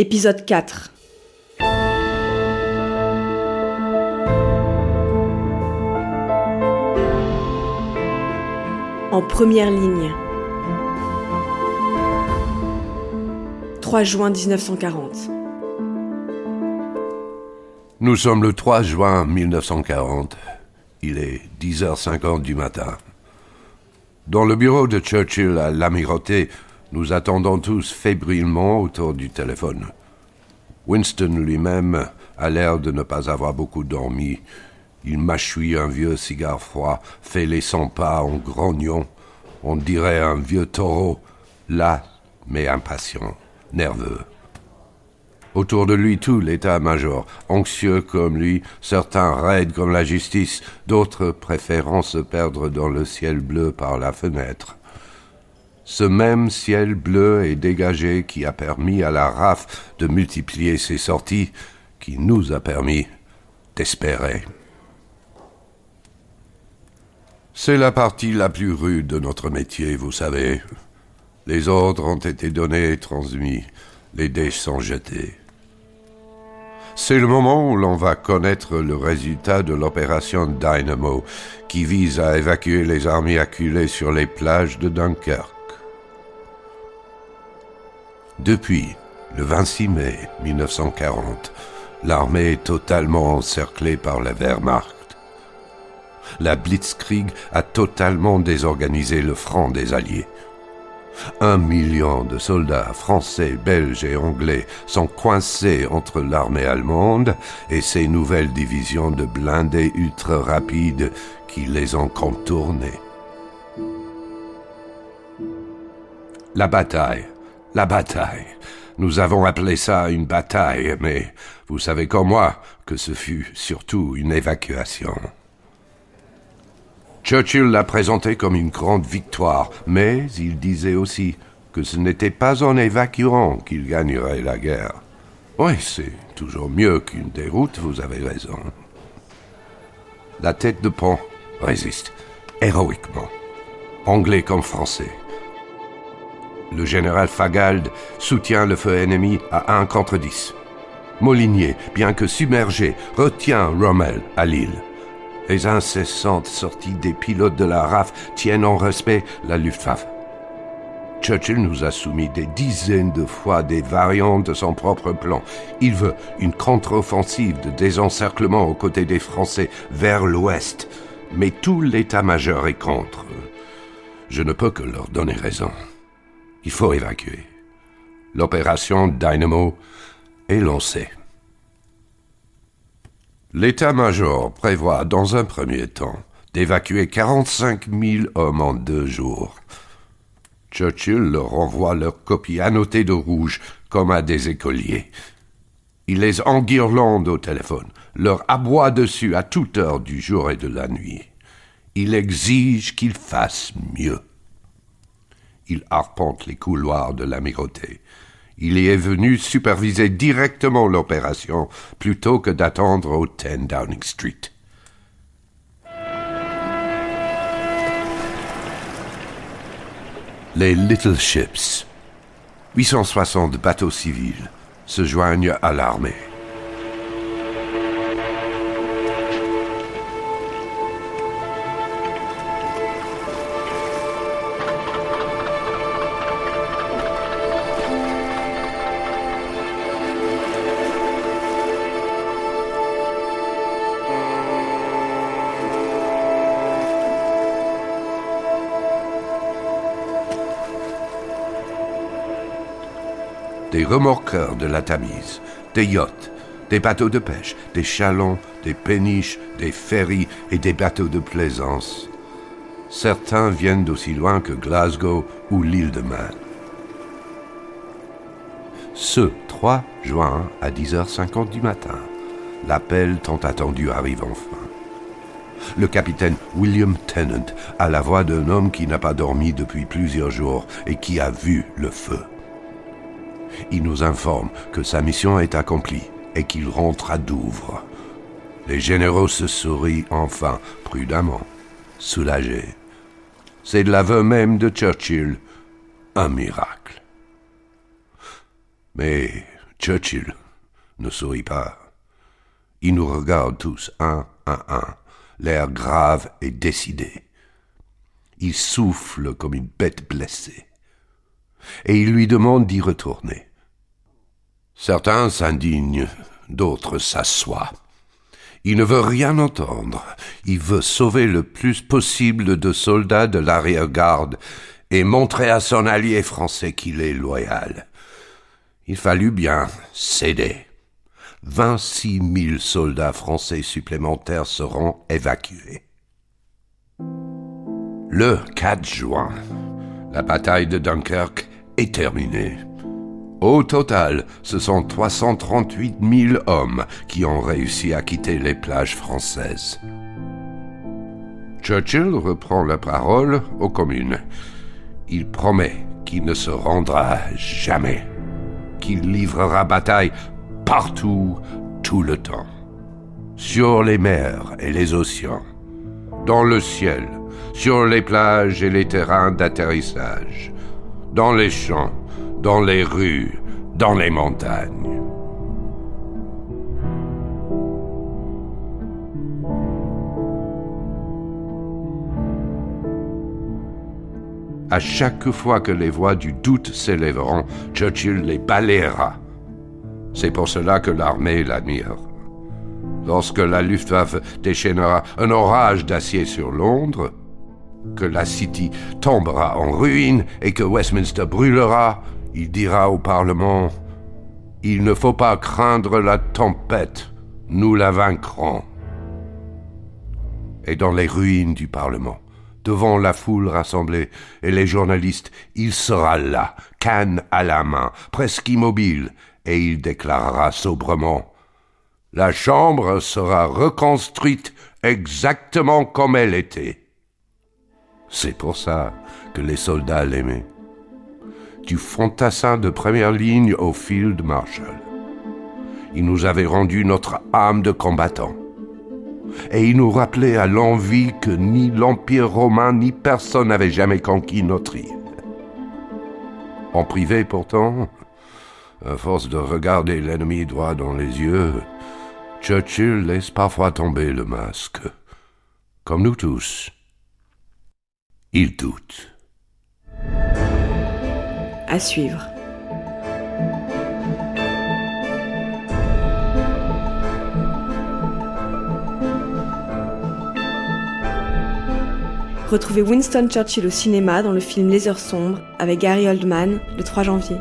Épisode 4 En première ligne. 3 juin 1940. Nous sommes le 3 juin 1940. Il est 10h50 du matin. Dans le bureau de Churchill à l'Amirauté, nous attendons tous fébrilement autour du téléphone. Winston lui-même a l'air de ne pas avoir beaucoup dormi. Il mâchouille un vieux cigare froid, fait les cent pas en grognant. On dirait un vieux taureau, là, mais impatient, nerveux. Autour de lui tout l'état-major, anxieux comme lui, certains raides comme la justice, d'autres préférant se perdre dans le ciel bleu par la fenêtre. Ce même ciel bleu et dégagé qui a permis à la RAF de multiplier ses sorties, qui nous a permis d'espérer. C'est la partie la plus rude de notre métier, vous savez. Les ordres ont été donnés et transmis, les dés sont jetés. C'est le moment où l'on va connaître le résultat de l'opération Dynamo, qui vise à évacuer les armées acculées sur les plages de Dunkerque. Depuis le 26 mai 1940, l'armée est totalement encerclée par la Wehrmacht. La Blitzkrieg a totalement désorganisé le front des Alliés. Un million de soldats français, belges et anglais sont coincés entre l'armée allemande et ses nouvelles divisions de blindés ultra rapides qui les ont contournés. La bataille, la bataille. Nous avons appelé ça une bataille, mais vous savez comme moi que ce fut surtout une évacuation. Churchill l'a présenté comme une grande victoire, mais il disait aussi que ce n'était pas en évacuant qu'il gagnerait la guerre. Oui, c'est toujours mieux qu'une déroute, vous avez raison. La tête de pont résiste, héroïquement, anglais comme français. Le général Fagald soutient le feu ennemi à un contre dix. Molinier, bien que submergé, retient Rommel à Lille. Les incessantes sorties des pilotes de la RAF tiennent en respect la Luftwaffe. Churchill nous a soumis des dizaines de fois des variantes de son propre plan. Il veut une contre-offensive de désencerclement aux côtés des Français vers l'ouest. Mais tout l'état-major est contre. Je ne peux que leur donner raison. Il faut évacuer. L'opération Dynamo est lancée. L'état-major prévoit dans un premier temps d'évacuer 45 000 hommes en deux jours. Churchill leur envoie leurs copies annotées de rouge comme à des écoliers. Il les enguirlande au téléphone, leur aboie dessus à toute heure du jour et de la nuit. Il exige qu'ils fassent mieux. Il arpente les couloirs de l'amirauté. Il y est venu superviser directement l'opération plutôt que d'attendre au 10 Downing Street. Les Little Ships, 860 bateaux civils, se joignent à l'armée. Remorqueurs de la Tamise, des yachts, des bateaux de pêche, des chalons, des péniches, des ferries et des bateaux de plaisance. Certains viennent d'aussi loin que Glasgow ou l'île de Man. Ce 3 juin à 10h50 du matin, l'appel tant attendu arrive enfin. Le capitaine William Tennant a la voix d'un homme qui n'a pas dormi depuis plusieurs jours et qui a vu le feu. Il nous informe que sa mission est accomplie et qu'il rentre à Douvres. Les généraux se sourient enfin, prudemment, soulagés. C'est de l'aveu même de Churchill un miracle. Mais Churchill ne sourit pas. Il nous regarde tous, un à un, l'air grave et décidé. Il souffle comme une bête blessée. Et il lui demande d'y retourner. Certains s'indignent, d'autres s'assoient. Il ne veut rien entendre. Il veut sauver le plus possible de soldats de l'arrière-garde et montrer à son allié français qu'il est loyal. Il fallut bien céder. Vingt-six mille soldats français supplémentaires seront évacués. Le 4 juin, la bataille de Dunkerque Au total, ce sont 338 000 hommes qui ont réussi à quitter les plages françaises. Churchill reprend la parole aux communes. Il promet qu'il ne se rendra jamais, qu'il livrera bataille partout, tout le temps, sur les mers et les océans, dans le ciel, sur les plages et les terrains d'atterrissage, dans les champs, dans les rues, dans les montagnes. À chaque fois que les voix du doute s'élèveront, Churchill les balayera. C'est pour cela que l'armée l'admire. Lorsque la Luftwaffe déchaînera un orage d'acier sur Londres, que la City tombera en ruine et que Westminster brûlera, il dira au Parlement Il ne faut pas craindre la tempête, nous la vaincrons. Et dans les ruines du Parlement, devant la foule rassemblée et les journalistes, il sera là, canne à la main, presque immobile, et il déclarera sobrement La Chambre sera reconstruite exactement comme elle était. C'est pour ça que les soldats l'aimaient du fantassin de première ligne au field marshal. Il nous avait rendu notre âme de combattant. Et il nous rappelait à l'envie que ni l'Empire romain ni personne n'avait jamais conquis notre île. En privé pourtant, à force de regarder l'ennemi droit dans les yeux, Churchill laisse parfois tomber le masque. Comme nous tous. Il doute à suivre. Retrouvez Winston Churchill au cinéma dans le film Les Heures sombres avec Gary Oldman le 3 janvier.